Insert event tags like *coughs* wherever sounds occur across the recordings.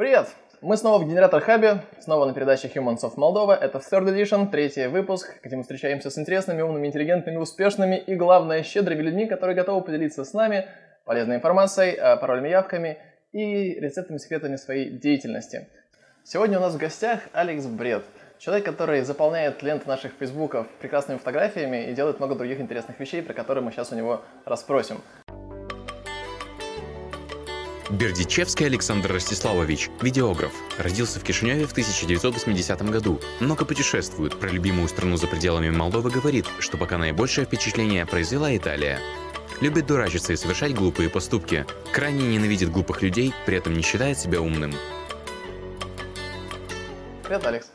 Привет! Мы снова в Генератор Хабе, снова на передаче Humans of Moldova. Это Third Edition, третий выпуск, где мы встречаемся с интересными, умными, интеллигентными, успешными и, главное, щедрыми людьми, которые готовы поделиться с нами полезной информацией, э, паролями, явками и рецептами, секретами своей деятельности. Сегодня у нас в гостях Алекс Бред, человек, который заполняет ленты наших фейсбуков прекрасными фотографиями и делает много других интересных вещей, про которые мы сейчас у него расспросим. Бердичевский Александр Ростиславович, видеограф, родился в Кишиневе в 1980 году. Много путешествует, про любимую страну за пределами Молдовы говорит, что пока наибольшее впечатление произвела Италия. Любит дурачиться и совершать глупые поступки. Крайне ненавидит глупых людей, при этом не считает себя умным. Привет, Алекс.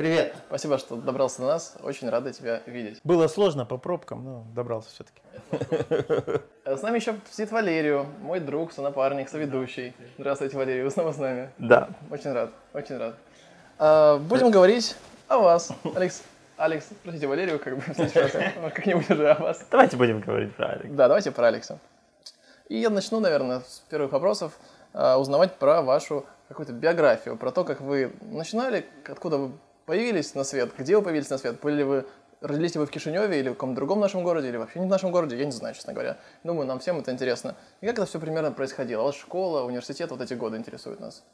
Привет. Спасибо, что добрался до нас. Очень рада тебя видеть. Было сложно по пробкам, но добрался все-таки. С нами еще сидит Валерию, мой друг, сонапарник, соведущий. Здравствуйте, Валерий, вы снова с нами. Да. Очень рад, очень рад. А, будем говорить о вас. Алекс, Алекс, простите, Валерию, как бы сейчас, как-нибудь уже о вас. Давайте будем говорить про Алекса. Да, давайте про Алекса. И я начну, наверное, с первых вопросов, а, узнавать про вашу какую-то биографию, про то, как вы начинали, откуда вы появились на свет, где вы появились на свет, были ли вы родились ли вы в Кишиневе или в каком-то другом нашем городе, или вообще не в нашем городе, я не знаю, честно говоря. Думаю, нам всем это интересно. И как это все примерно происходило? Вас школа, университет, вот эти годы интересуют нас.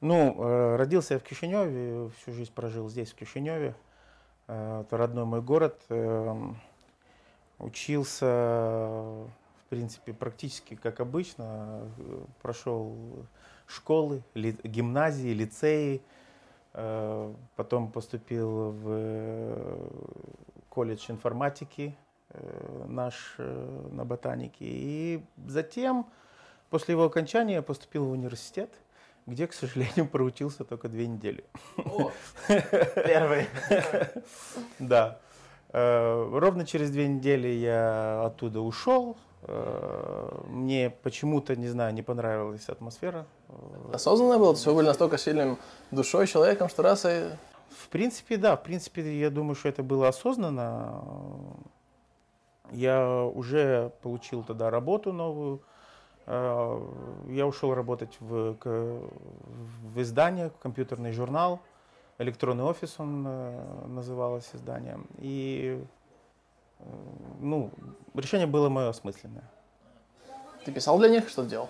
Ну, э, родился я в Кишиневе, всю жизнь прожил здесь, в Кишиневе. Э, это родной мой город. Эм, учился, в принципе, практически как обычно. Прошел школы, гимназии, лицеи. Э, потом поступил в э, колледж информатики э, наш на ботанике. И затем, после его окончания, поступил в университет, где, к сожалению, *laughs* проучился только две недели. О, *laughs* первый. Да. Ровно через две недели я оттуда ушел, мне почему-то, не знаю, не понравилась атмосфера. Осознанно было? Все были настолько сильным душой, человеком, что раз и... В принципе, да. В принципе, я думаю, что это было осознанно. Я уже получил тогда работу новую. Э, я ушел работать в, в издание, в компьютерный журнал. Электронный офис он э, называлось издание. И ну, решение было мое осмысленное. Ты писал для них, что делал?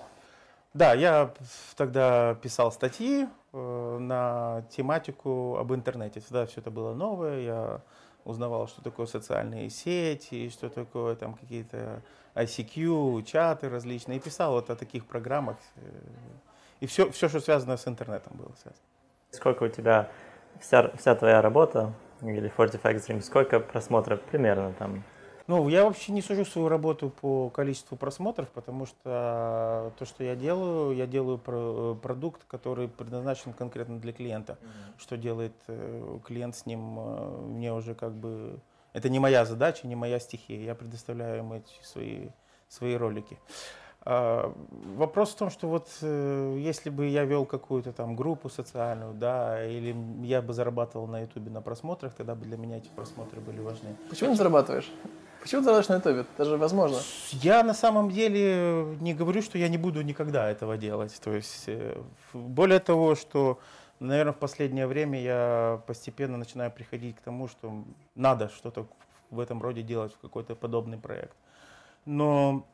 Да, я тогда писал статьи э, на тематику об интернете. Всегда все это было новое. Я узнавал, что такое социальные сети, что такое там какие-то ICQ, чаты различные. И писал вот о таких программах. Э, и все, все что связано с интернетом было связано. Сколько у тебя вся, вся твоя работа или 45 Extreme, сколько просмотров примерно там? Ну, я вообще не сужу свою работу по количеству просмотров, потому что то, что я делаю, я делаю про продукт, который предназначен конкретно для клиента. Mm-hmm. Что делает э, клиент с ним, э, мне уже как бы... Это не моя задача, не моя стихия. Я предоставляю им эти свои, свои ролики. А, вопрос в том, что вот э, если бы я вел какую-то там группу социальную, да, или я бы зарабатывал на Ютубе на просмотрах, тогда бы для меня эти просмотры были важны. Почему не зарабатываешь? Почему ты зарабатываешь на Ютубе? Это же возможно. Я на самом деле не говорю, что я не буду никогда этого делать. То есть, э, более того, что, наверное, в последнее время я постепенно начинаю приходить к тому, что надо что-то в этом роде делать, в какой-то подобный проект. Но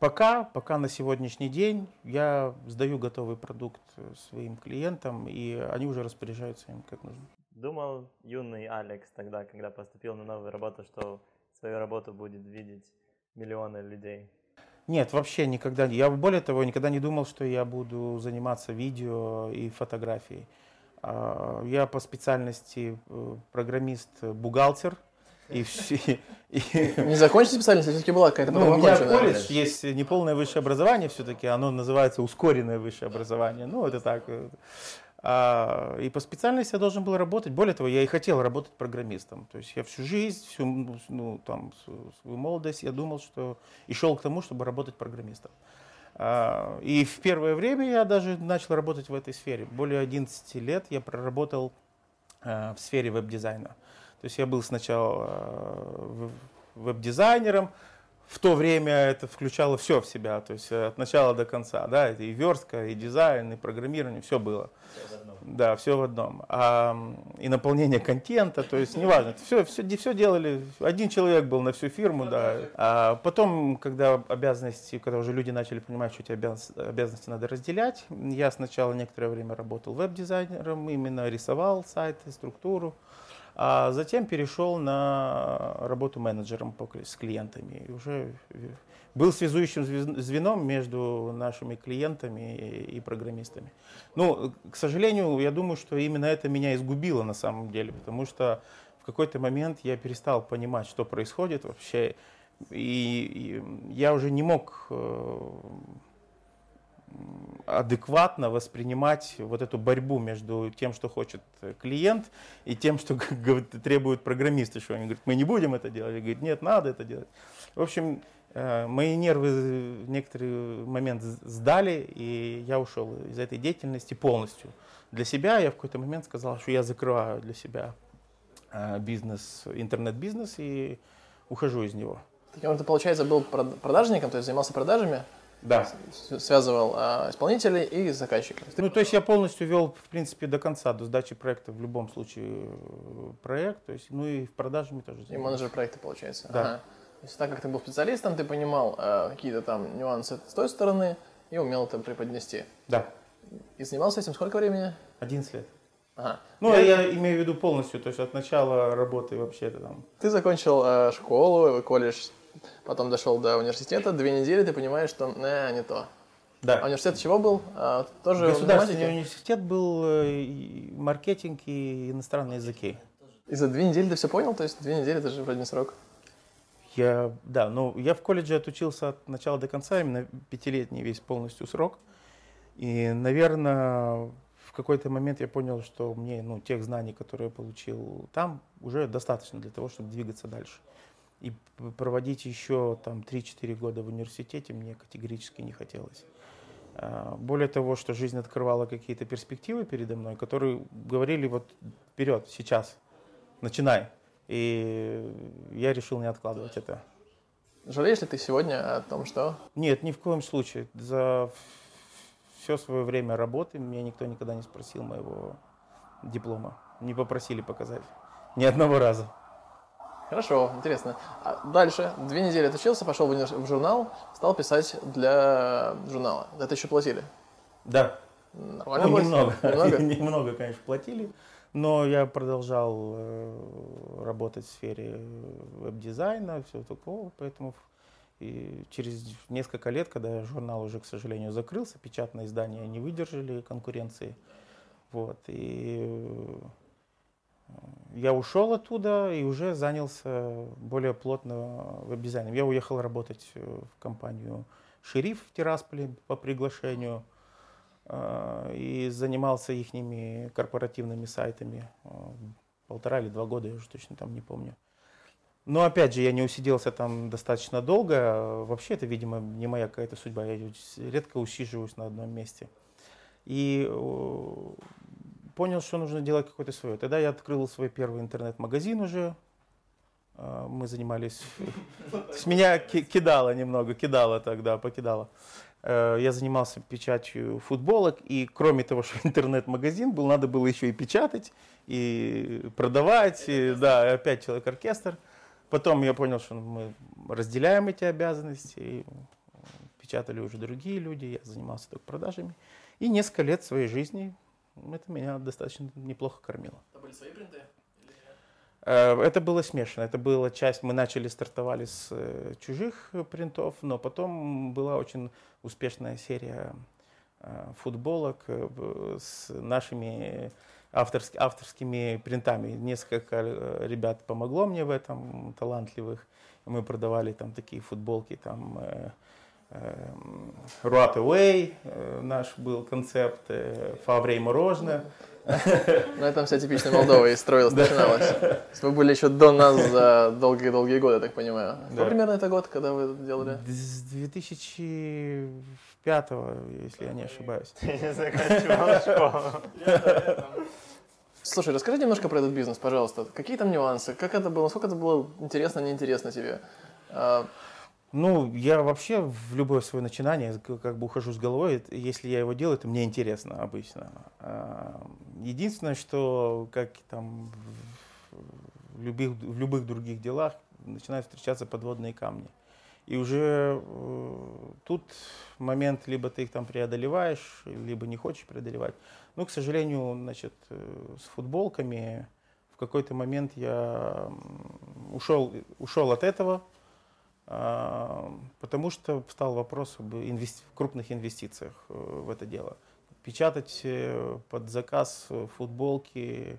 Пока, пока на сегодняшний день я сдаю готовый продукт э, своим клиентам, и они уже распоряжаются им как нужно. Думал юный Алекс тогда, когда поступил на новую работу, что свою работу будет видеть миллионы людей? Нет, вообще никогда. Я более того, никогда не думал, что я буду заниматься видео и фотографией. А, я по специальности э, программист-бухгалтер, и все. И... *laughs* Не закончить специальность, все-таки была какая-то ну, У меня колледж есть неполное высшее образование все-таки, оно называется ускоренное высшее образование. Ну, это так. А, и по специальности я должен был работать. Более того, я и хотел работать программистом. То есть я всю жизнь, всю ну, там, свою молодость я думал, что и шел к тому, чтобы работать программистом. А, и в первое время я даже начал работать в этой сфере. Более 11 лет я проработал а, в сфере веб-дизайна. То есть я был сначала э, веб-дизайнером, в то время это включало все в себя, то есть от начала до конца, да, это и верстка, и дизайн, и программирование, все было. Да, все в одном. А, и наполнение контента, то есть неважно, все, все, все делали, один человек был на всю фирму, да. А потом, когда обязанности, когда уже люди начали понимать, что эти обязанности надо разделять, я сначала некоторое время работал веб-дизайнером, именно рисовал сайты, структуру, а затем перешел на работу менеджером с клиентами. И уже был связующим звеном между нашими клиентами и программистами. Ну, к сожалению, я думаю, что именно это меня изгубило на самом деле, потому что в какой-то момент я перестал понимать, что происходит вообще, и, и я уже не мог э, адекватно воспринимать вот эту борьбу между тем, что хочет клиент, и тем, что *laughs* требуют программисты, что они говорят, мы не будем это делать, и говорят, нет, надо это делать. В общем, э, мои нервы в некоторый момент сдали, и я ушел из этой деятельности полностью. Для себя я в какой-то момент сказал, что я закрываю для себя э, бизнес, интернет-бизнес и ухожу из него. Таким ты, получается, был продажником, то есть занимался продажами? Да. связывал а, исполнителей и заказчиков. Ну, то есть я полностью вел, в принципе, до конца, до сдачи проекта в любом случае э, проект, то есть, ну и в продажами тоже. И менеджер проекта, получается. Да. Ага. То есть так как ты был специалистом, ты понимал а, какие-то там нюансы с той стороны и умел это преподнести. Да. И занимался этим сколько времени? 11 лет. Ага. Ну, я, я имею в виду полностью, то есть от начала работы вообще-то там. Ты закончил э, школу, колледж потом дошел до университета, две недели ты понимаешь, что не, не то. Да. А университет чего был? А, тоже Государственный университет был э, маркетинг и иностранные языки. И за две недели ты все понял? То есть две недели это же вроде не срок. Я, да, ну я в колледже отучился от начала до конца, именно пятилетний весь полностью срок. И, наверное, в какой-то момент я понял, что мне ну, тех знаний, которые я получил там, уже достаточно для того, чтобы двигаться дальше. И проводить еще там 3-4 года в университете мне категорически не хотелось. А, более того, что жизнь открывала какие-то перспективы передо мной, которые говорили вот вперед, сейчас, начинай. И я решил не откладывать это. Жалеешь ли ты сегодня о том, что? Нет, ни в коем случае. За все свое время работы меня никто никогда не спросил моего диплома. Не попросили показать. Ни одного раза. Хорошо, интересно. А дальше, две недели отучился, пошел в журнал, стал писать для журнала. Это еще платили? Да. Нормально ну, немного. *laughs* Немного? *laughs* немного, конечно, платили. Но я продолжал э, работать в сфере веб-дизайна, все такого, поэтому и через несколько лет, когда журнал уже, к сожалению, закрылся, печатные издания не выдержали конкуренции, вот, и я ушел оттуда и уже занялся более плотно веб-дизайном. Я уехал работать э, в компанию «Шериф» в Тирасполе по приглашению э, и занимался их корпоративными сайтами э, полтора или два года, я уже точно там не помню. Но опять же, я не усиделся там достаточно долго. Вообще это, видимо, не моя какая-то судьба. Я редко усиживаюсь на одном месте. И понял, что нужно делать какое-то свое. Тогда я открыл свой первый интернет-магазин уже. А, мы занимались... *laughs* С меня кидало немного, кидало тогда, покидало. Э, я занимался печатью футболок, и кроме того, что *laughs* интернет-магазин был, надо было еще и печатать, и продавать, и, да, и опять человек-оркестр. Потом я понял, что мы разделяем эти обязанности, и печатали уже другие люди, я занимался только продажами. И несколько лет своей жизни это меня достаточно неплохо кормило. Это были свои принты? Э, это было смешано. Это была часть, мы начали, стартовали с э, чужих принтов, но потом была очень успешная серия э, футболок с нашими авторски, авторскими принтами. Несколько ребят помогло мне в этом, талантливых. Мы продавали там такие футболки, там Rot Away наш был концепт, Фаврей мороженое. *laughs* На этом вся типичная Молдова и строилась, начиналась. Вы были еще до нас за долгие-долгие годы, я так понимаю. Какой примерно это год, когда вы это делали? С 2005, если я не ошибаюсь. *laughs* Ты не заканчивал школу. Слушай, расскажи немножко про этот бизнес, пожалуйста. Какие там нюансы? Как это было? Насколько это было интересно, неинтересно тебе? Ну, я вообще в любое свое начинание как бы ухожу с головой. Если я его делаю, это мне интересно обычно. А, единственное, что как там в любых, в любых других делах начинают встречаться подводные камни. И уже э, тут момент, либо ты их там преодолеваешь, либо не хочешь преодолевать. Но, к сожалению, значит, э, с футболками в какой-то момент я ушел, ушел от этого, потому что встал вопрос об инвести... крупных инвестициях э, в это дело. Печатать э, под заказ футболки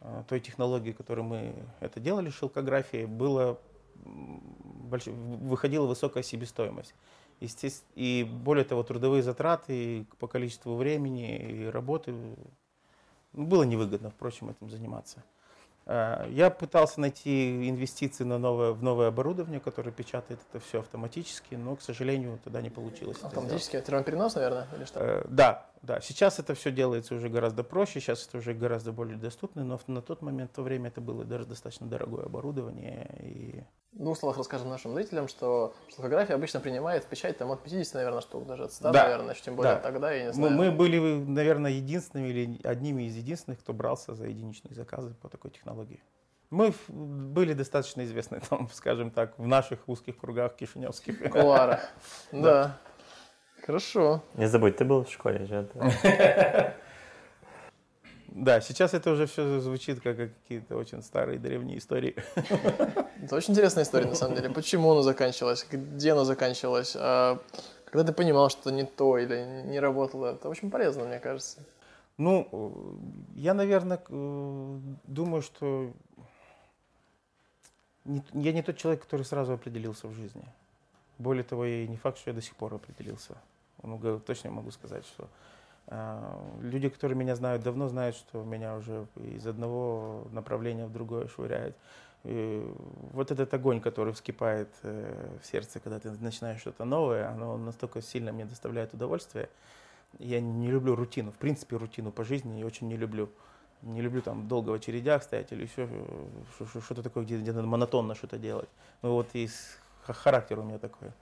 э, той технологии, которой мы это делали, шелкографии, было больш... выходила высокая себестоимость. Естественно, и более того, трудовые затраты по количеству времени и работы было невыгодно, впрочем, этим заниматься. Э, я пытался найти инвестиции на новое, в новое оборудование, которое печатает это все автоматически, но, к сожалению, тогда не получилось. Автоматически? Термоперенос, наверное, или что? Э, да, да. Сейчас это все делается уже гораздо проще, сейчас это уже гораздо более доступно, но на тот момент, в то время это было даже достаточно дорогое оборудование. И... В двух словах расскажем нашим зрителям, что шелкография обычно принимает печать там от 50, наверное, штук, даже от 100, да. наверное, тем более да. тогда, я не знаю. Мы, мы были, наверное, единственными или одними из единственных, кто брался за единичные заказы по такой технологии. Мы были достаточно известны, *laughs* там, скажем так, в наших узких кругах кишиневских. Кулара. *laughs* Да. Хорошо. Не забудь, ты был в школе же. *laughs* Да, сейчас это уже все звучит как какие-то очень старые древние истории. *laughs* Это очень интересная история, на самом деле. Почему она заканчивалась? Где она заканчивалась? А когда ты понимал, что не то или не работало? Это очень полезно, мне кажется. Ну, я, наверное, думаю, что я не тот человек, который сразу определился в жизни. Более того, я не факт, что я до сих пор определился. Ну, точно могу сказать, что э, люди, которые меня знают давно, знают, что меня уже из одного направления в другое швыряет. И вот этот огонь, который вскипает э, в сердце, когда ты начинаешь что-то новое, оно настолько сильно мне доставляет удовольствие. Я не люблю рутину, в принципе, рутину по жизни я очень не люблю не люблю там долго в очередях стоять или еще что-то такое, где, где надо монотонно что-то делать. Ну вот и характер у меня такой.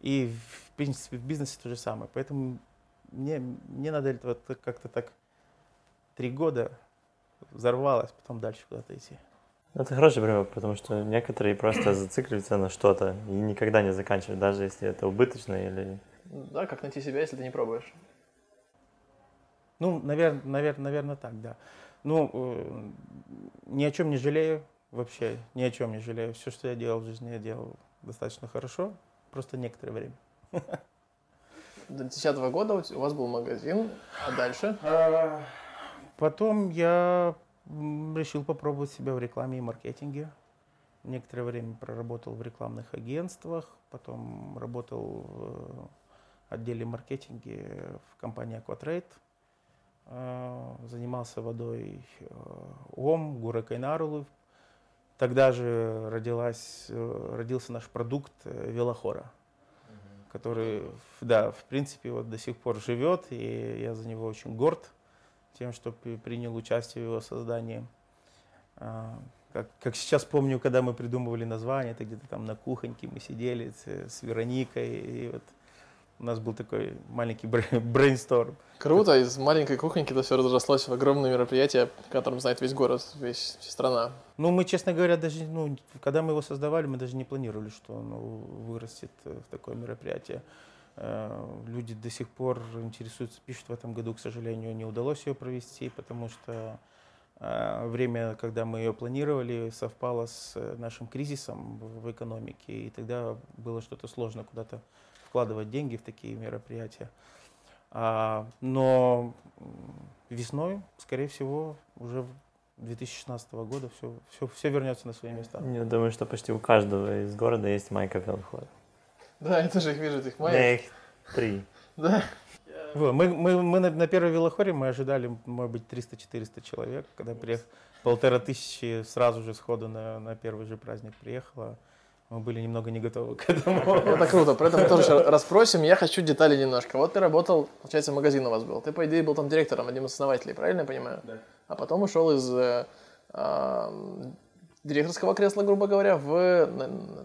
И в принципе в бизнесе то же самое. Поэтому мне, мне надо это вот как-то так три года взорвалось, потом дальше куда-то идти. Ну, это хороший пример, потому что некоторые просто зацикливаются на что-то и никогда не заканчивают, даже если это убыточно или... Да, как найти себя, если ты не пробуешь? Ну, наверное, наверное, наверное так, да. Ну, э, ни о чем не жалею вообще, ни о чем не жалею. Все, что я делал в жизни, я делал достаточно хорошо, просто некоторое время. До 2010 года у вас был магазин, а дальше? А, потом я решил попробовать себя в рекламе и маркетинге. Некоторое время проработал в рекламных агентствах, потом работал в отделе маркетинга в компании Aquatrade. Э, занимался водой э, ОМ, Гура Кайнарулу. Тогда же родилась, э, родился наш продукт Велохора, который, да, в принципе, вот до сих пор живет, и я за него очень горд тем, что принял участие в его создании. Как, как сейчас помню, когда мы придумывали название, это где-то там на кухоньке мы сидели с, с Вероникой, и вот у нас был такой маленький *laughs* брейнсторм. Круто, из маленькой кухоньки это все разрослось в огромное мероприятие, о котором знает весь город, весь, страна. Ну, мы, честно говоря, даже, ну, когда мы его создавали, мы даже не планировали, что оно вырастет в такое мероприятие. Э, люди до сих пор интересуются, пишут в этом году, к сожалению, не удалось ее провести, потому что э, время, когда мы ее планировали, совпало с нашим кризисом в экономике, и тогда было что-то сложно куда-то вкладывать деньги в такие мероприятия. А, но весной, скорее всего, уже 2016 года все, все, все вернется на свои места. Я думаю, что почти у каждого из города есть майка Велхор. Да, я тоже их вижу, этих майк. Да, их три. Да. Мы, мы, мы на, на первой велохоре мы ожидали, может быть, 300-400 человек. Когда приехал, полтора тысячи сразу же сходу на, на первый же праздник приехало мы были немного не готовы к *laughs* этому. Это круто, про это мы тоже расспросим. Я хочу детали немножко. Вот ты работал, получается, магазин у вас был. Ты, по идее, был там директором, одним из основателей, правильно я понимаю? Да. А потом ушел из э, э, директорского кресла, грубо говоря, в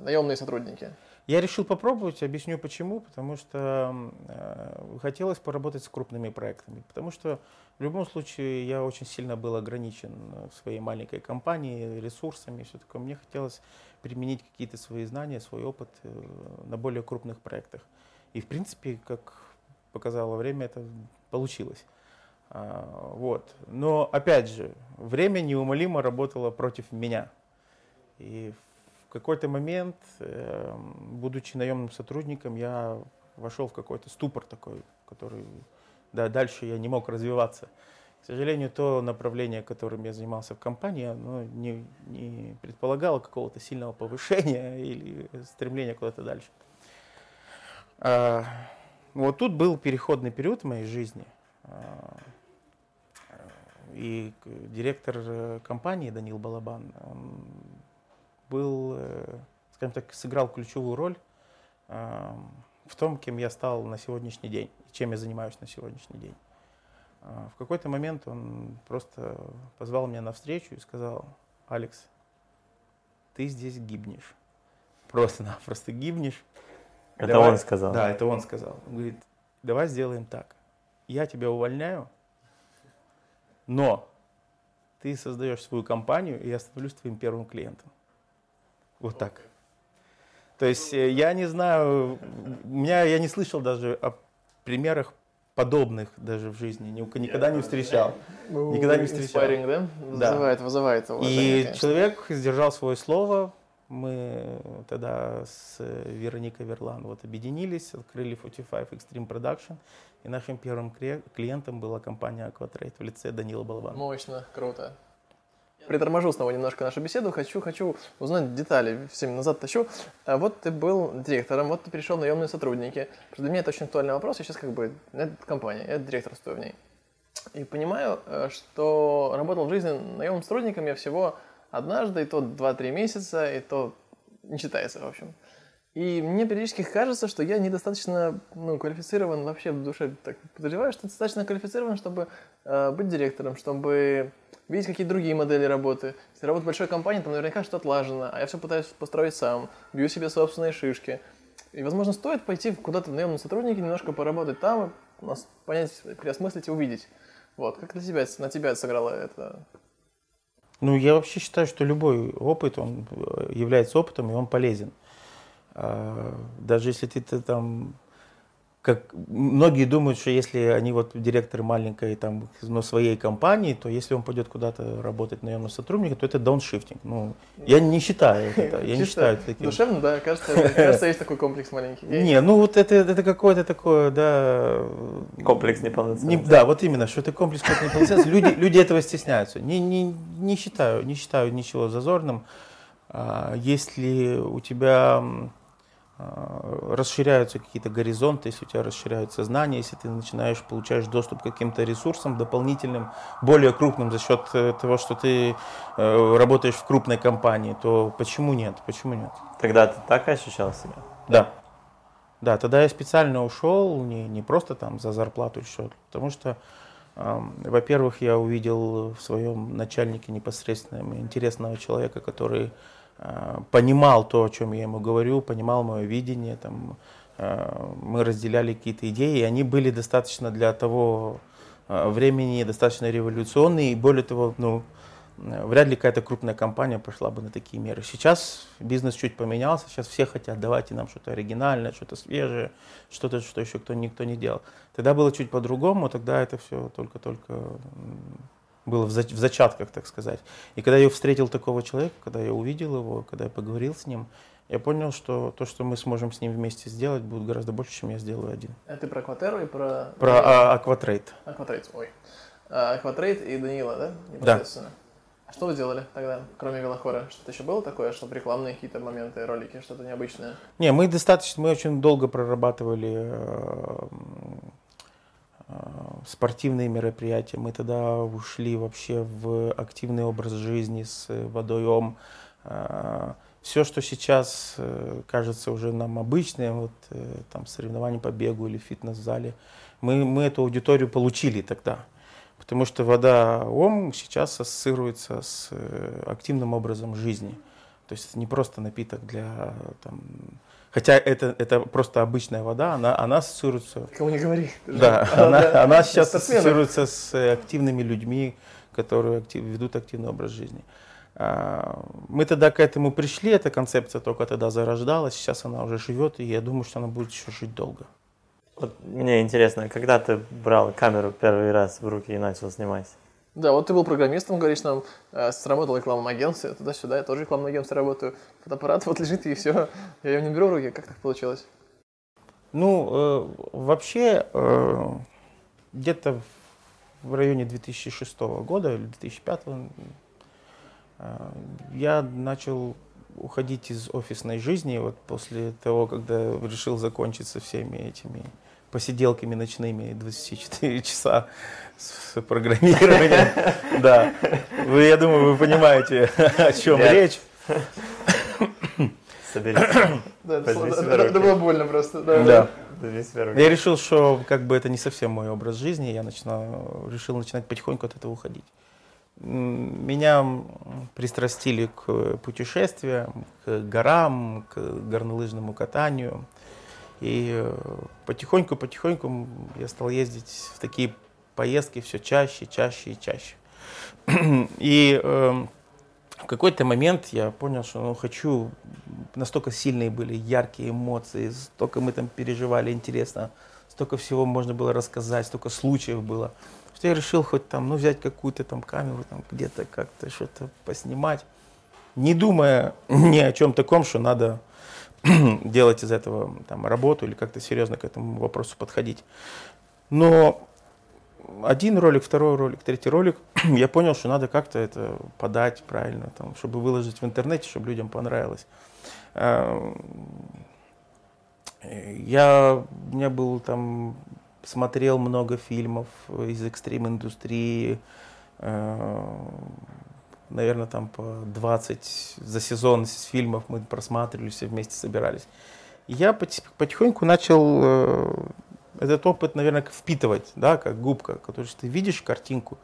наемные сотрудники. Я решил попробовать, объясню почему. Потому что э, хотелось поработать с крупными проектами. Потому что в любом случае я очень сильно был ограничен в своей маленькой компании ресурсами и все такое. Мне хотелось применить какие-то свои знания, свой опыт э, на более крупных проектах. И в принципе, как показало время, это получилось. А, вот. Но опять же, время неумолимо работало против меня. И в какой-то момент, эм, будучи наемным сотрудником, я вошел в какой-то ступор такой, который да, дальше я не мог развиваться. К сожалению, то направление, которым я занимался в компании, оно не, не предполагало какого-то сильного повышения *laughs* или стремления куда-то дальше. А, вот тут был переходный период в моей жизни. А, и директор э, компании Данил Балабан, он был, э, скажем так, сыграл ключевую роль э, в том, кем я стал на сегодняшний день, чем я занимаюсь на сегодняшний день. Э, в какой-то момент он просто позвал меня на встречу и сказал, Алекс, ты здесь гибнешь. Просто-напросто гибнешь. Это давай, он сказал? Да, это он сказал. Он говорит, давай сделаем так. Я тебя увольняю, но ты создаешь свою компанию, и я становлюсь твоим первым клиентом. Вот так. То есть э, я не знаю, меня, я не слышал даже о примерах подобных даже в жизни, никогда не встречал. Никогда не встречал. Inspiring, да? Вызывает, да. вызывает уважение, И конечно. человек сдержал свое слово. Мы тогда с Вероникой Верлан вот объединились, открыли 45 Extreme Production. И нашим первым клиентом была компания Aquatrade в лице Данила Балабана. Мощно, круто приторможу снова немножко нашу беседу. Хочу, хочу узнать детали, всем назад тащу. А вот ты был директором, вот ты перешел в наемные сотрудники. Для меня это очень актуальный вопрос. Я сейчас как бы, это компания, я директорствую в ней. И понимаю, э, что работал в жизни наемным сотрудником я всего однажды, и то 2-3 месяца, и то не считается, в общем. И мне периодически кажется, что я недостаточно ну, квалифицирован вообще в душе. Так подозреваю, что достаточно квалифицирован, чтобы э, быть директором, чтобы видеть какие-то другие модели работы. Если работа большой компании, там наверняка что-то отлажено, а я все пытаюсь построить сам, бью себе собственные шишки. И, возможно, стоит пойти куда-то в наемные сотрудники, немножко поработать там, нас понять, переосмыслить и увидеть. Вот, как на тебя, на тебя сыграло это? Ну, я вообще считаю, что любой опыт, он э, является опытом, и он полезен. А, даже если ты, ты там как многие думают, что если они вот директоры маленькой там, но своей компании, то если он пойдет куда-то работать наемным сотрудником, то это дауншифтинг. Ну, я не считаю это. Я не считаю это таким. Душевно, да, кажется, кажется, есть такой комплекс маленький. *laughs* Не, ну вот это, это какое-то такое, да... Комплекс неполноценности. Не, да, вот именно, что это комплекс неполноценности. Люди, люди этого стесняются. Не, не, не считаю, не считаю ничего зазорным. А, если у тебя расширяются какие-то горизонты, если у тебя расширяются знания, если ты начинаешь получаешь доступ к каким-то ресурсам дополнительным, более крупным за счет э, того, что ты э, работаешь в крупной компании, то почему нет? Почему нет? Тогда ты так ощущал себя? Да. Да, тогда я специально ушел, не, не просто там за зарплату или что потому что, э, во-первых, я увидел в своем начальнике непосредственно интересного человека, который Э, понимал то, о чем я ему говорю, понимал мое видение, там, э, мы разделяли какие-то идеи, и они были достаточно для того э, времени, достаточно революционные, и более того, ну, вряд ли какая-то крупная компания пошла бы на такие меры. Сейчас бизнес чуть поменялся, сейчас все хотят, давайте нам что-то оригинальное, что-то свежее, что-то, что еще кто никто не делал. Тогда было чуть по-другому, тогда это все только-только было в, зачатках, так сказать. И когда я встретил такого человека, когда я увидел его, когда я поговорил с ним, я понял, что то, что мы сможем с ним вместе сделать, будет гораздо больше, чем я сделаю один. А ты про Акватеру и про... Про а, Акватрейд. Акватрейд, ой. А, Акватрейд и Данила, да? Непосредственно. Да. А что вы делали тогда, кроме Велохора? Что-то еще было такое, что рекламные какие-то моменты, ролики, что-то необычное? Не, мы достаточно, мы очень долго прорабатывали Э, спортивные мероприятия. Мы тогда ушли вообще в активный образ жизни с водоем. Э, Все, что сейчас э, кажется уже нам обычным, вот там соревнования по бегу или фитнес-зале, мы, мы эту аудиторию получили тогда. Потому что вода ОМ сейчас ассоциируется с активным образом жизни. То есть это не просто напиток для там, Хотя это, это просто обычная вода, она, она ассоциируется... Кому не говори. Да, она, да. она сейчас ассоциируется с э, активными людьми, которые актив- ведут активный образ жизни. А, Мы тогда к этому пришли, эта концепция только тогда зарождалась, сейчас она уже живет, и я думаю, что она будет еще жить долго. Вот мне интересно, когда ты брал камеру первый раз в руки и начал снимать? Да, вот ты был программистом, говоришь нам, э, сработал в рекламном агентстве, туда-сюда, я тоже в рекламном агентстве работаю. Фотоаппарат вот лежит и все, я его не беру в руки, как так получилось? Ну, э, вообще, э, где-то в районе 2006 года или 2005 э, я начал уходить из офисной жизни вот после того, когда решил закончить со всеми этими посиделками ночными 24 *laughs* часа с программированием. *laughs* Да. Вы, я думаю, вы понимаете, *laughs* о чем речь. *coughs* Соберись. *coughs* Да, это, было больно просто. Да. Я решил, что как бы это не совсем мой образ жизни, я начинаю, решил начинать потихоньку от этого уходить. Меня пристрастили к путешествиям, к горам, к горнолыжному катанию. И э, потихоньку-потихоньку м, я стал ездить в такие поездки все чаще, чаще и чаще. *clears throat* И эм, в какой-то момент я понял, что ну, хочу, настолько сильные были яркие эмоции, столько мы там переживали интересно, столько всего можно было рассказать, столько случаев было, что я решил хоть там, ну, взять какую-то там камеру, там где-то как-то что-то поснимать, не думая *clears throat* ни о чем таком, что надо *clears throat* делать из этого там работу или как-то серьезно к этому вопросу подходить. Но один ролик, второй ролик, третий ролик, *clears throat* я понял, что надо как-то это подать правильно, там, чтобы выложить в интернете, чтобы людям понравилось. А, Я, у меня был там, смотрел много фильмов из экстрим-индустрии, наверное, там по 20 за сезон фильмов мы просматривали, все вместе собирались. Я потих- потихоньку начал э, этот опыт, наверное, впитывать, да, как губка, потому что ты видишь картинку,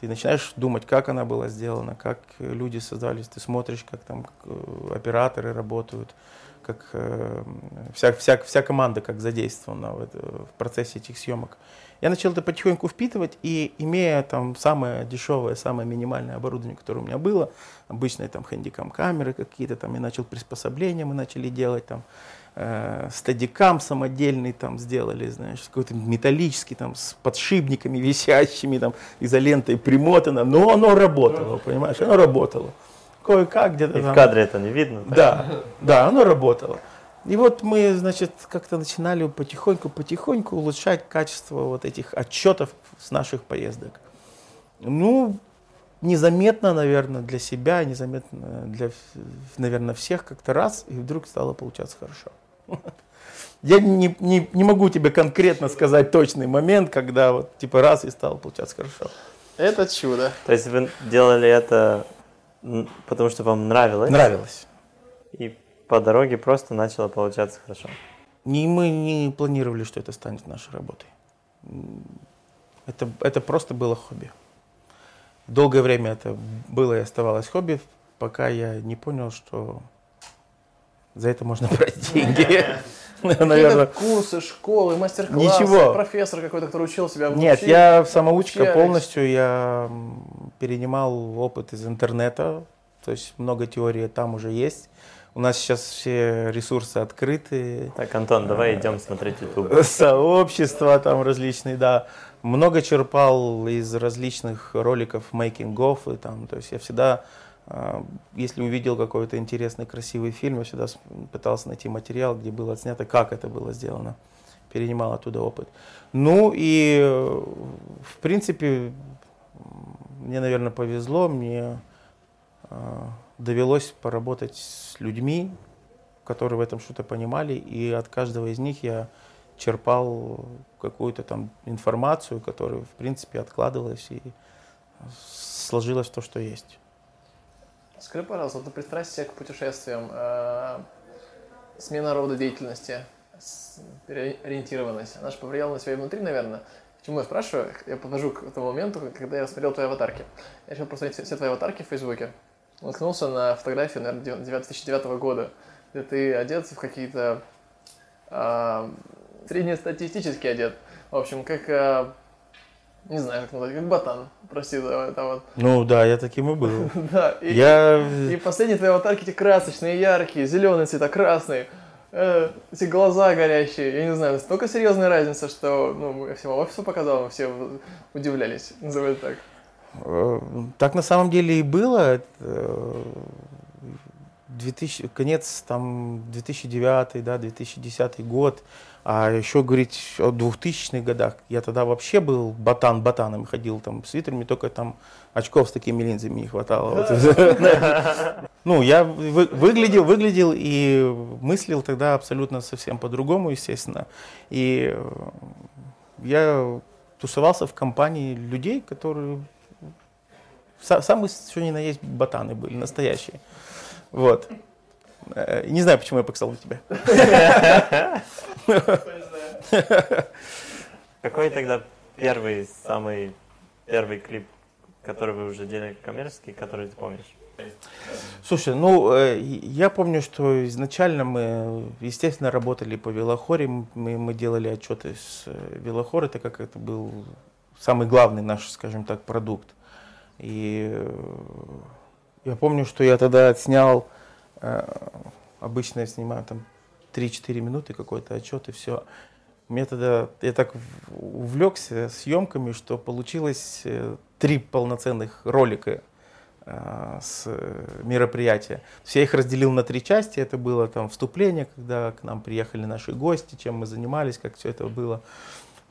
ты начинаешь думать, как она была сделана, как люди создавались, ты смотришь, как там как, э, операторы работают, как э, вся, вся, вся команда как задействована в, в процессе этих съемок. Я начал это потихоньку впитывать, и имея там самое дешевое, самое минимальное оборудование, которое у меня было, обычные там хэндикам камеры какие-то, там я начал приспособления, мы начали делать там, э, стадикам самодельный там сделали, знаешь, какой-то металлический там с подшипниками висящими там, изолентой примотано, но оно работало, понимаешь, оно работало. Кое-как где-то И в там- кадре это не видно. да, да, оно работало. И вот мы, значит, как-то начинали потихоньку-потихоньку улучшать качество вот этих отчетов с наших поездок. Ну, незаметно, наверное, для себя, незаметно для, наверное, всех как-то раз, и вдруг стало получаться хорошо. *laughs* Я не, не, не могу тебе конкретно сказать точный момент, когда вот типа раз и стало получаться хорошо. Это чудо. То есть вы делали это, потому что вам нравилось? Нравилось. И по дороге просто начало получаться хорошо. Не, мы не планировали, что это станет нашей работой. Это, это просто было хобби. Долгое время это было и оставалось хобби, пока я не понял, что за это можно брать деньги. *laughs* Наверное. Какие-то курсы, школы, мастер-классы, Ничего. профессор какой-то, который учил тебя Нет, вообще. я самоучка полностью, я перенимал опыт из интернета, то есть много теории там уже есть. У нас сейчас все ресурсы открыты, Так, Антон, давай идем смотреть YouTube. сообщества там различные, да. Много черпал из различных роликов мейкингов, и там, то есть я всегда, а, если увидел какой-то интересный, красивый фильм, я всегда пытался найти материал, где было отснято, как это было сделано. Перенимал оттуда опыт. Ну и, э, в принципе, мне, наверное, повезло, мне довелось поработать с людьми, которые в этом что-то понимали, и от каждого из них я черпал какую-то там информацию, которая, в принципе, откладывалась и сложилась в то, что есть. Скажи, пожалуйста, вот пристрастие к путешествиям, э, смена рода деятельности, переориентированность, она же повлияла на тебя и внутри, наверное. Почему я спрашиваю? Я подвожу к тому моменту, когда я рассмотрел твои аватарки. Я решил посмотреть все твои аватарки в Фейсбуке. Наткнулся на фотографию, наверное, 2009 года, где ты одет в какие-то э, среднестатистически одет. В общем, как э, не знаю, как назвать, как ботан. Прости за это вот. Ну да, я таким и был. *laughs* Да, и, Я... и последние твои аватарки эти красочные, яркие, зеленые цвета, красные. Э, эти глаза горящие, я не знаю, настолько серьезная разница, что, ну, я всему офису показал, мы все удивлялись, называют так. Э, Так на самом деле и было. Э, 2000, конец там 2009, да, 2010 год. А еще говорить о 2000-х годах. Я тогда вообще был ботан ботаном, ходил там с свитерами, только там очков с такими линзами не хватало. *laughs* Ну, я вы- выглядел, выглядел и мыслил тогда абсолютно совсем по-другому, естественно. И э, я тусовался в компании людей, которые Самые, что ни на есть, ботаны были, настоящие. Вот. Э, Не знаю, почему я показал на тебя. Какой тогда первый, самый первый клип, который вы уже делали коммерческий, который ты помнишь? Слушай, ну, э, я помню, что изначально мы, естественно, работали по велохоре. Мы, мы делали отчеты с э, велохора, так как это был самый главный наш, скажем так, продукт. И э, я помню, что я тогда отснял, э, обычно я снимаю там 3-4 минуты какой-то отчет и все. Мне тогда, я так увлекся съемками, что получилось э, три полноценных ролика с мероприятия. Я их разделил на три части. Это было там вступление, когда к нам приехали наши гости, чем мы занимались, как все это было.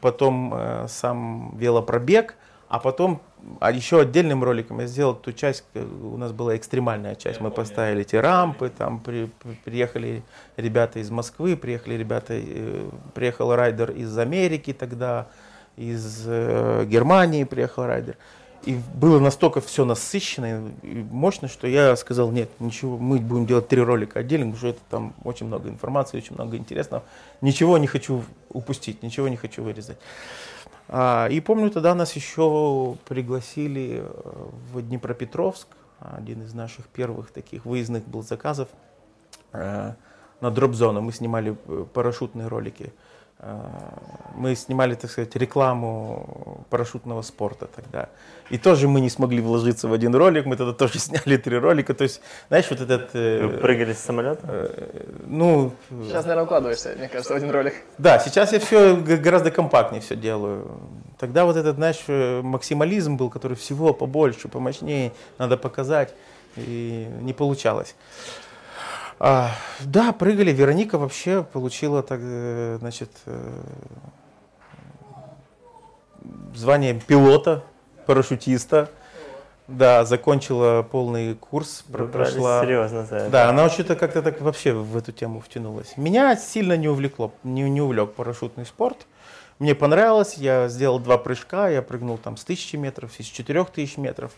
Потом сам велопробег, а потом а еще отдельным роликом я сделал ту часть, у нас была экстремальная часть, мы поставили эти рампы, там при- приехали ребята из Москвы, приехали ребята, э, приехал райдер из Америки тогда, из э, Германии приехал райдер. И было настолько все насыщенно и мощно, что я сказал, нет, ничего, мы будем делать три ролика отдельно, потому что это там очень много информации, очень много интересного. Ничего не хочу упустить, ничего не хочу вырезать. А, и помню, тогда нас еще пригласили э, в Днепропетровск, один из наших первых таких выездных был заказов э, на дроп-зону. Мы снимали э, парашютные ролики. Мы снимали, так сказать, рекламу парашютного спорта тогда. И тоже мы не смогли вложиться в один ролик, мы тогда тоже *laughs* сняли три ролика. То есть, знаешь, вот этот... э, Вы прыгали с самолета? э, ну, Сейчас, наверное, укладываешься, мне кажется, в один ролик. да, сейчас я все гораздо компактнее все делаю. Тогда вот этот, знаешь, э, максимализм был, который всего побольше, помощнее, надо показать, и не получалось. А, да, прыгали. Вероника вообще получила, так, э, значит, э, звание пилота, парашютиста. Да, закончила полный курс, Вы прошла. серьезно за это. Да, она что-то как-то так вообще в эту тему втянулась. Меня сильно не увлекло, не, не увлек парашютный спорт. Мне понравилось, я сделал два прыжка, я прыгнул там с тысячи метров, с четырех тысяч метров.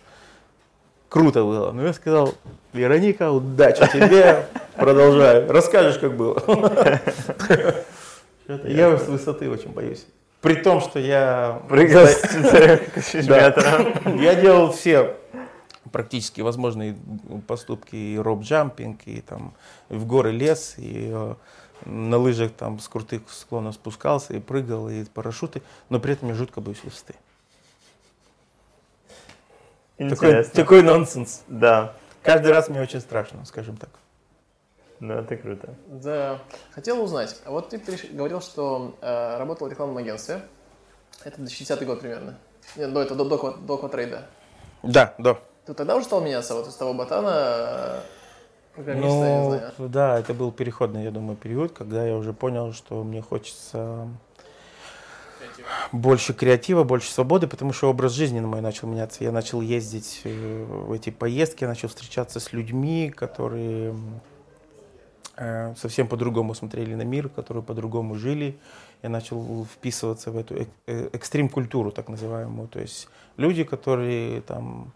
Круто было. Но я сказал, Вероника, удачи тебе, продолжай. Расскажешь, как было. Я с высоты очень боюсь. При том, что я... Прыгал с *laughs* 4 тысяч Да. метров. Я делал все практически возможные поступки, и rope jumping, и там в горы лез, и э, на лыжах там с крутых склонов спускался, и прыгал, и парашюты, но при этом я жутко боюсь высоты. Такой, такой нонсенс. Да, Каждый раз мне очень страшно, скажем так. ну это круто. Да. Хотел узнать, а вот ты говорил, что э, работал в рекламном агентстве. Это 2010 год примерно. Нет, до этого, до, до, до Кватрейда. Да, да. Ты тогда уже стал меняться, вот из того ботана, э, программиста, я не Ну, знаю. да, это был переходный, я думаю, период, когда я уже понял, что мне хочется больше креатива, больше свободы, потому что образ жизни мой начал меняться. Я начал ездить э, в эти поездки, я начал встречаться с людьми, которые э, совсем по-другому смотрели на мир, которые по-другому жили. Я начал вписываться в эту э, экстрим-культуру, так называемую. То есть люди, которые там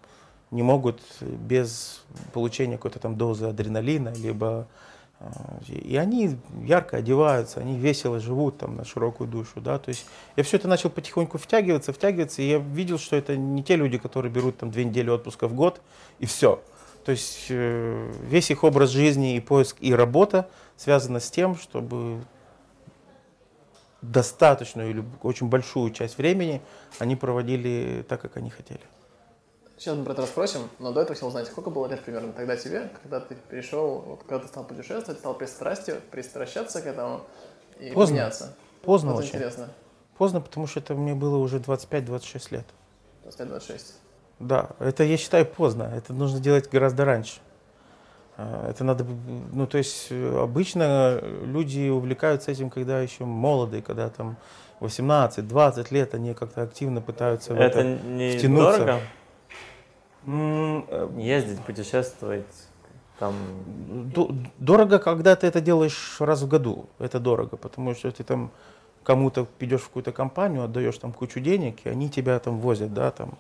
не могут без получения какой-то там дозы адреналина, либо и они ярко одеваются, они весело живут там на широкую душу, да, то есть я все это начал потихоньку втягиваться, втягиваться, и я видел, что это не те люди, которые берут там две недели отпуска в год, и все. То есть э, весь их образ жизни и поиск и работа связаны с тем, чтобы достаточную или очень большую часть времени они проводили так, как они хотели. Сейчас мы про это расспросим, но до этого хотел узнать, сколько было лет примерно тогда тебе, когда ты перешел, вот, когда ты стал путешествовать, стал пристрастию, пристращаться к этому и Поздно. меняться. Поздно Вот очень. интересно. Поздно, потому что это мне было уже 25-26 лет. 25-26. Да, это я считаю поздно. Это нужно делать гораздо раньше. А, Это надо, ну то есть э, обычно люди увлекаются этим, когда еще молодые, когда там 18-20 лет, они как-то активно пытаются в Это это. не втянуться. дорого? Э, Ездить, путешествовать, там... Дорого, когда ты это делаешь раз в году. Это дорого, потому что ты там кому-то идешь в какую-то компанию, отдаешь там кучу денег, и они тебя там возят, да, там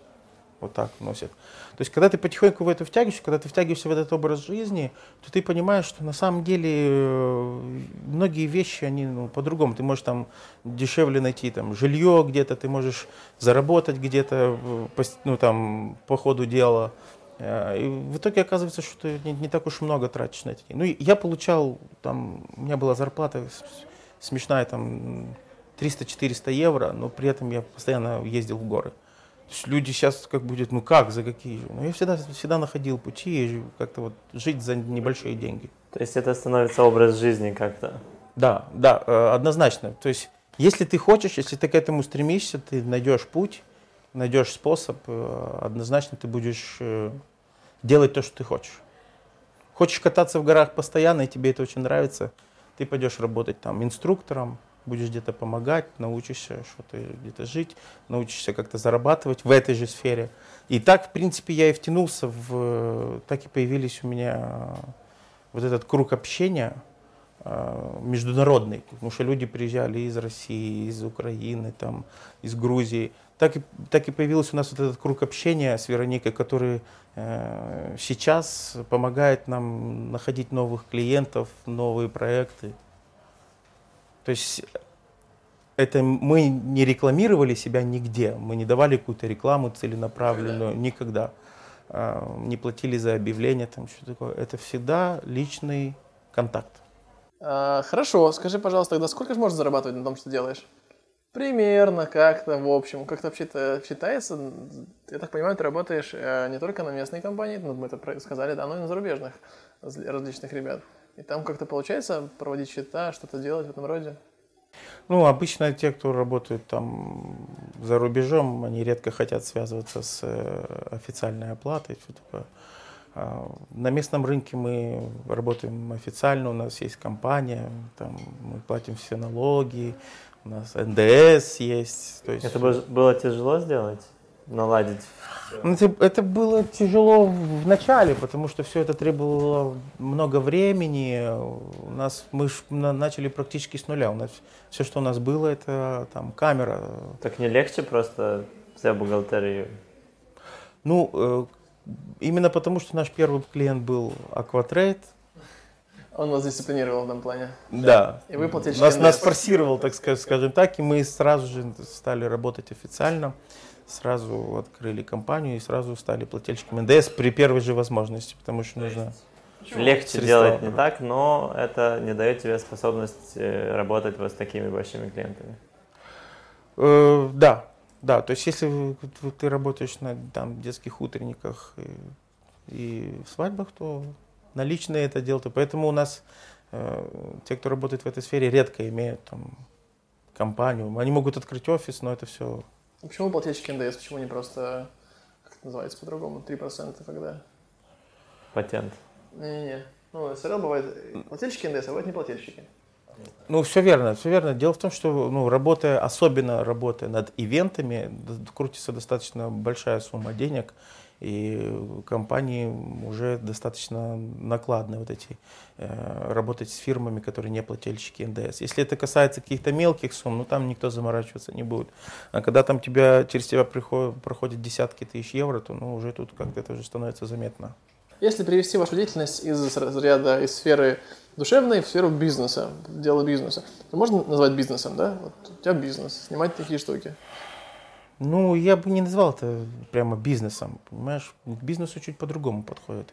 вот так носят. То есть, когда ты потихоньку в это втягиваешься, когда ты втягиваешься в этот образ жизни, то ты понимаешь, что на самом деле э, многие вещи, они ну, по-другому. Ты можешь там дешевле найти там жилье где-то, ты можешь заработать где-то, ну там по ходу дела. Э, И в итоге оказывается, что ты не, не так уж много тратишь на эти деньги. Ну, я получал, там, у меня была зарплата смешная, там, 300-400 евро, но при этом я постоянно ездил в горы. Есть люди сейчас как будет, ну как, за какие же? Ну, я всегда, всегда находил пути как-то вот жить за небольшие деньги. То есть это становится образ жизни как-то. Да, да, э, однозначно. То есть, если ты хочешь, если ты к этому стремишься, ты найдешь путь, найдешь способ, э, однозначно ты будешь э, делать то, что ты хочешь. Хочешь кататься в горах постоянно, и тебе это очень нравится, ты пойдешь работать там инструктором, будешь где-то помогать, научишься что-то где-то жить, научишься как-то зарабатывать в этой же сфере. И так, в принципе, я и втянулся в... Так и появились у меня вот этот круг общения, э, международный, потому что люди приезжали из России, из Украины, там, из Грузии. Так и, так и появился у нас вот этот круг общения с Вероникой, который э, сейчас помогает нам находить новых клиентов, новые проекты. То есть это мы не рекламировали себя нигде, мы не давали какую-то рекламу целенаправленную, никогда. А, Не платили за объявление, там что такое. Это всегда личный контакт. А, хорошо, скажи, пожалуйста, тогда сколько же можешь зарабатывать на том, что делаешь? Примерно, как-то, в общем, как-то вообще это считается? Я так понимаю, ты работаешь э, не только на местной компании, ну, мы это сказали, да, но и на зарубежных раз- различных ребят. И там как-то получается проводить счета, что-то делать в этом роде? Ну, обычно те, кто работают там за рубежом, они редко хотят связываться с э, официальной оплатой. всё такое. А, На местном рынке мы работаем официально, у нас есть компания, там мы платим все налоги, у нас НДС есть. То есть, Это бы- было тяжело сделать? Наладить? Ну, Это, это было тяжело в начале, потому что все это требовало много времени. У нас мы ж на- начали практически с нуля. У нас все, что у нас было, это там камера. Так не легче просто взять бухгалтерию? Ну, э, именно потому, что наш первый клиент был Aquatrade. Он вас дисциплинировал в этом плане. Да. И вы платили Нас, нас форсировал, так ска- скажем так, и мы сразу же стали работать официально. Сразу открыли компанию и сразу стали плательщиками НДС при первой же возможности, потому что нужно... Легче Средства. делать не так, но это не дает тебе способность э, работать вот с такими большими клиентами. Э, да, да. То есть, если ты работаешь на там, детских утренниках и, и в свадьбах, то наличные это дело. Поэтому у нас э, те, кто работает в этой сфере, редко имеют там компанию. Они могут открыть офис, но это все. А Почему плательщики НДС? Почему не просто, как это называется по-другому, 3% когда? Патент. Не-не-не. Ну, СРЛ бывает плательщики НДС, а бывают не плательщики. Ну, все верно, все верно. Дело в том, что, ну, работая, особенно работая над ивентами, крутится достаточно большая сумма денег, и компании уже достаточно накладно вот эти, э, работать с фирмами, которые не плательщики НДС. Если это касается каких-то мелких сумм, ну, там никто заморачиваться не будет. А когда там тебя, через тебя приходят, проходят десятки тысяч евро, то, ну, уже тут как-то это уже становится заметно. Если перевести вашу деятельность из разряда, из сферы душевной в сферу бизнеса, в дело бизнеса, то можно назвать бизнесом, да? Вот у тебя бизнес, снимать такие штуки. Ну, я бы не назвал это прямо бизнесом, понимаешь? К бизнесу чуть по-другому подходит.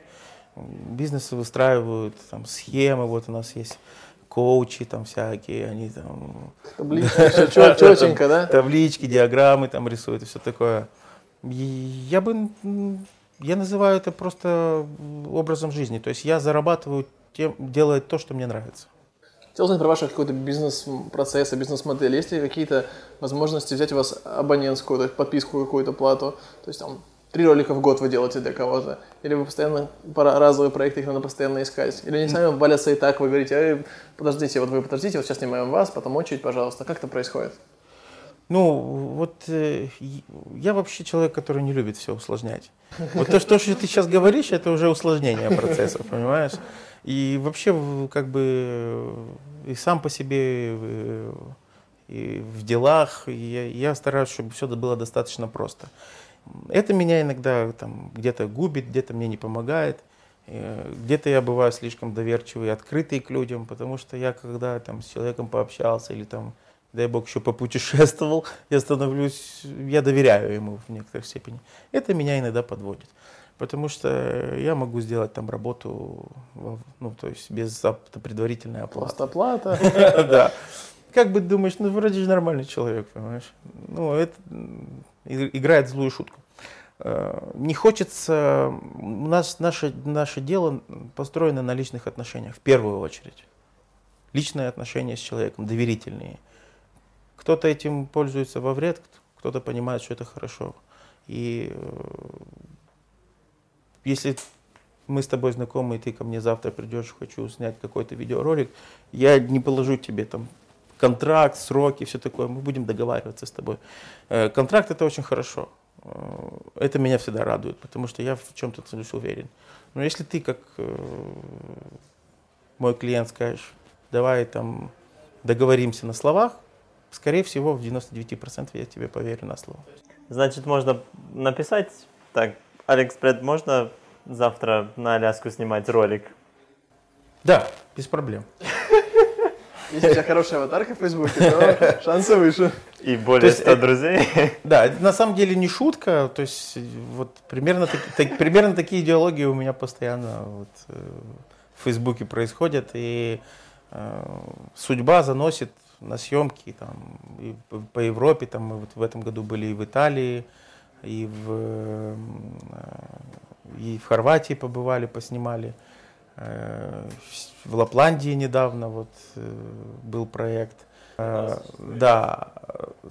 Бизнесы выстраивают там схемы, вот у нас есть коучи там всякие, они там... Таблички, четенько, *laughs* да? Таблички, диаграммы там рисуют и все такое. Я бы, я называю это просто образом жизни. То есть я зарабатываю тем, делая то, что мне нравится. Хотел узнать про ваши какой-то бизнес-процессы, бизнес-модель. Есть ли какие-то возможности взять у вас абонентскую, то есть подписку какую-то плату? То есть там три ролика в год вы делаете для кого-то? Или вы постоянно разовые проекты, их надо постоянно искать? Или они сами валятся и так, вы говорите, подождите, вот вы подождите, вот сейчас снимаем вас, потом очередь, пожалуйста. Как это происходит? Ну, вот э, я вообще человек, который не любит все усложнять. Вот то, что, ты сейчас говоришь, это уже усложнение процессов, понимаешь? И вообще, как бы, и сам по себе, и в делах, я, я стараюсь, чтобы все было достаточно просто. Это меня иногда там где-то губит, где-то мне не помогает. Э, где-то я бываю слишком доверчивый, открытый к людям, потому что я когда там с человеком пообщался или там, дай бог, еще попутешествовал, я становлюсь, я доверяю ему в некоторой степени. Это меня иногда подводит. Потому что я могу сделать там работу, ну, то есть без предварительной оплаты. Просто оплата. *laughs* Да. Как бы думаешь, ну, вроде же нормальный человек, понимаешь? Ну, это играет злую шутку. Э, не хочется, у нас наше, наше дело построено на личных отношениях, в первую очередь. Личные отношения с человеком, доверительные. Кто-то этим пользуется во вред, кто-то понимает, что это хорошо. И э, если мы с тобой знакомы, и ты ко мне завтра придешь, хочу снять какой-то видеоролик, я не положу тебе там контракт, сроки, все такое, мы будем договариваться с тобой. Э, контракт это очень хорошо. Э, это меня всегда радует, потому что я в чем-то становлюсь уверен. Но если ты, как мой клиент, скажешь, давай там договоримся на словах, скорее всего, в 99% я тебе поверю на слово. Значит, можно написать так, Алекс Пред, можно завтра на Аляску снимать ролик? Да, без проблем. Если у тебя хорошая аватарка в Фейсбуке, то *laughs* шансы выше. И более 100 друзей. *laughs* Да, это на самом деле не шутка. То есть вот примерно, так, примерно такие идеологии у меня постоянно вот, э, в Фейсбуке происходят. И э, судьба заносит на съемки там, и по Европе. Там, мы вот в этом году были и в Италии, и в, э, и в Хорватии побывали, поснимали. Э, в Лапландии недавно вот э, был проект. Э, да,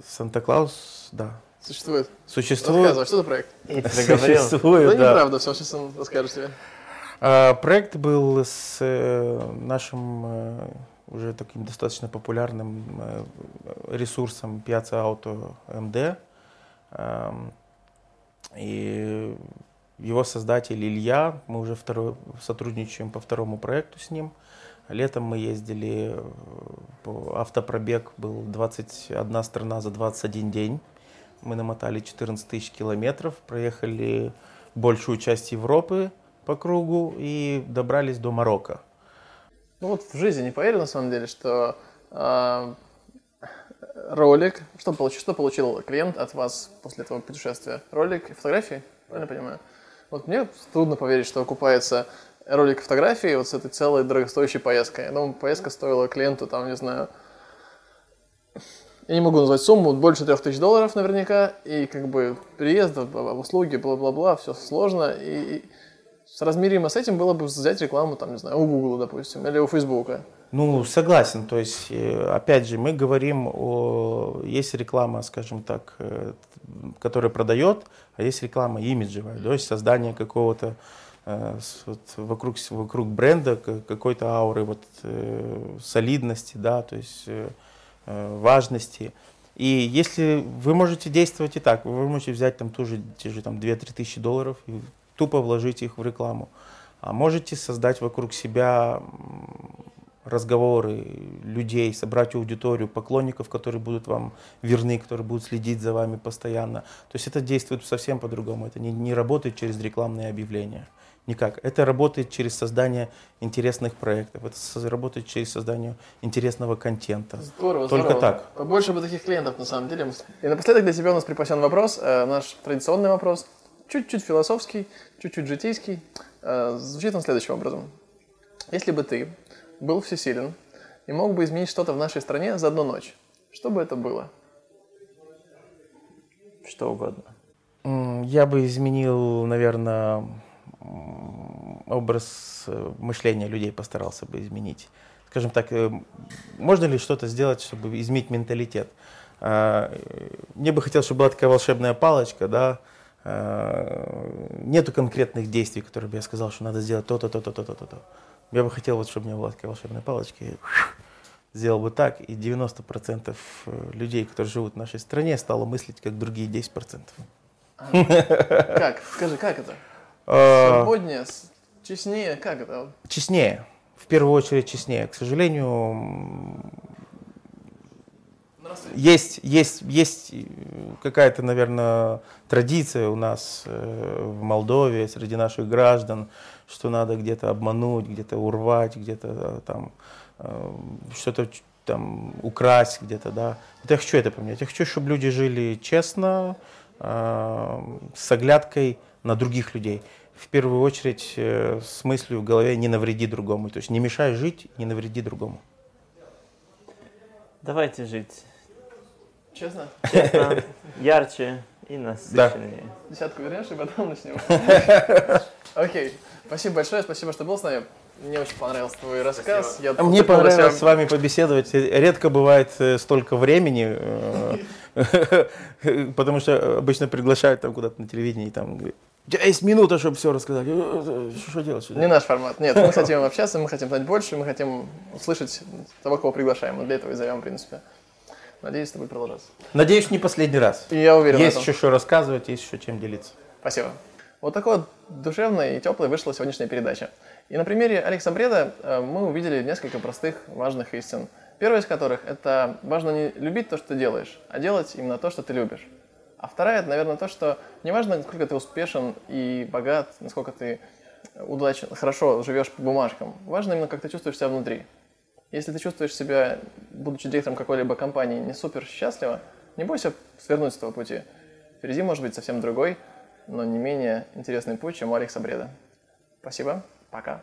Санта-Клаус, да. Существует? Существует. Рассказывай, что за проект? Существует, Да да. неправда, все, сейчас он расскажет тебе. Проект был с нашим уже таким достаточно популярным ресурсом Piazza Auto MD. Эм, и его создатель Илья, мы уже второй, сотрудничаем по второму проекту с ним. Летом мы ездили, э, автопробег был 21 страна за 21 день. Мы намотали 14 тысяч километров, проехали большую часть Европы по кругу и добрались до Марокко. Ну вот в жизни не поверил на самом деле, что э, ролик, что получил, что получил клиент от вас после этого путешествия? Ролик и фотографии, правильно понимаю? Вот мне трудно поверить, что окупается ролик фотографии вот с этой целой дорогостоящей поездкой. Я думаю, поездка стоила клиенту, там, не знаю, я не могу назвать сумму, больше трех тысяч долларов наверняка, и как бы приезд, услуги, бла-бла-бла, все сложно, и, и соразмеримо с этим было бы взять рекламу, там, не знаю, у Google, допустим, или у Фейсбука. Ну, согласен. То есть, э, опять же, мы говорим о... Есть реклама, скажем так, э, которая продает, а есть реклама имиджевая, то есть создание какого-то э, вот, вокруг, вокруг бренда какой-то ауры вот, солидности, да, то есть важности. И если вы можете действовать и так, вы можете взять там тоже те же там 2-3 тысячи долларов и тупо вложить их в рекламу. А можете создать вокруг себя разговоры людей, собрать аудиторию, поклонников, которые будут вам верны, которые будут следить за вами постоянно. То есть это действует совсем по-другому. Это не, не работает через рекламные объявления. Никак. Это работает через создание интересных проектов. Это работает через создание интересного контента. Здорово, Только здорово. так. Побольше бы таких клиентов, на самом деле. И напоследок для тебя у нас припасен вопрос, э, наш традиционный вопрос. Чуть-чуть философский, чуть-чуть житейский. Э, звучит он следующим образом. Если бы ты был всесилен и мог бы изменить что-то в нашей стране за одну ночь, что бы это было? Что угодно. Я бы изменил, наверное, образ э, мышления людей постарался бы изменить. Скажем так, э, можно ли что-то сделать, чтобы изменить менталитет? Мне бы хотелось, чтобы была такая волшебная палочка, да, нету конкретных действий, которые бы я сказал, что надо сделать то-то, то-то, то-то, то-то. Я бы хотел, вот, чтобы у меня была такая волшебная палочка, и сделал бы так, и 90% э, людей, которые живут в нашей стране, стало мыслить, как другие 10%. Как? Скажи, как это? А, *laughs* Свободнее, честнее, как это? Честнее. В первую очередь честнее. К сожалению, есть, есть, есть э, какая-то, наверное, традиция у нас э, в Молдове среди наших граждан, что надо где-то обмануть, где-то урвать, где-то э, там что-то там украсть где-то, да. Вот я хочу это поменять. Я хочу, чтобы люди жили честно, с оглядкой на других людей. В первую очередь с мыслью в голове не навреди другому. То есть не мешай жить, не навреди другому. Давайте жить Честно? честно, *laughs* ярче и насыщеннее. Десятку вернешь и потом начнем. *laughs* Окей. Спасибо большое, спасибо, что был с нами. Мне очень понравился твой рассказ. Я А Мне понравилось себя- с вами побеседовать. Редко бывает э, столько времени, э, *laughs* потому что обычно приглашают там куда-то на телевидении, и там говорят, у тебя есть минута, чтобы все рассказать. Что делать? Не делать?» наш формат. Нет, мы хотим общаться, мы хотим знать больше, мы хотим услышать того, кого приглашаем. Мы для этого и зовем, в принципе. Надеюсь, это будет продолжаться. Надеюсь, не последний раз. И я уверен Есть еще что рассказывать, есть еще чем делиться. Спасибо. Вот такой вот душевной и теплой вышла сегодняшняя передача. И на примере Алекса Бреда э, мы увидели несколько простых, важных истин. Первая из которых – это важно не любить то, что ты делаешь, а делать именно то, что ты любишь. А вторая – это, наверное, то, что не важно, насколько ты успешен и богат, насколько ты удачно, хорошо живешь по бумажкам. Важно именно, как ты чувствуешь себя внутри. Если ты чувствуешь себя, будучи директором какой-либо компании, не супер счастливо, не бойся свернуть с этого пути. Впереди может быть совсем другой, но не менее интересный путь, чем у Алекса Бреда. Спасибо, пока.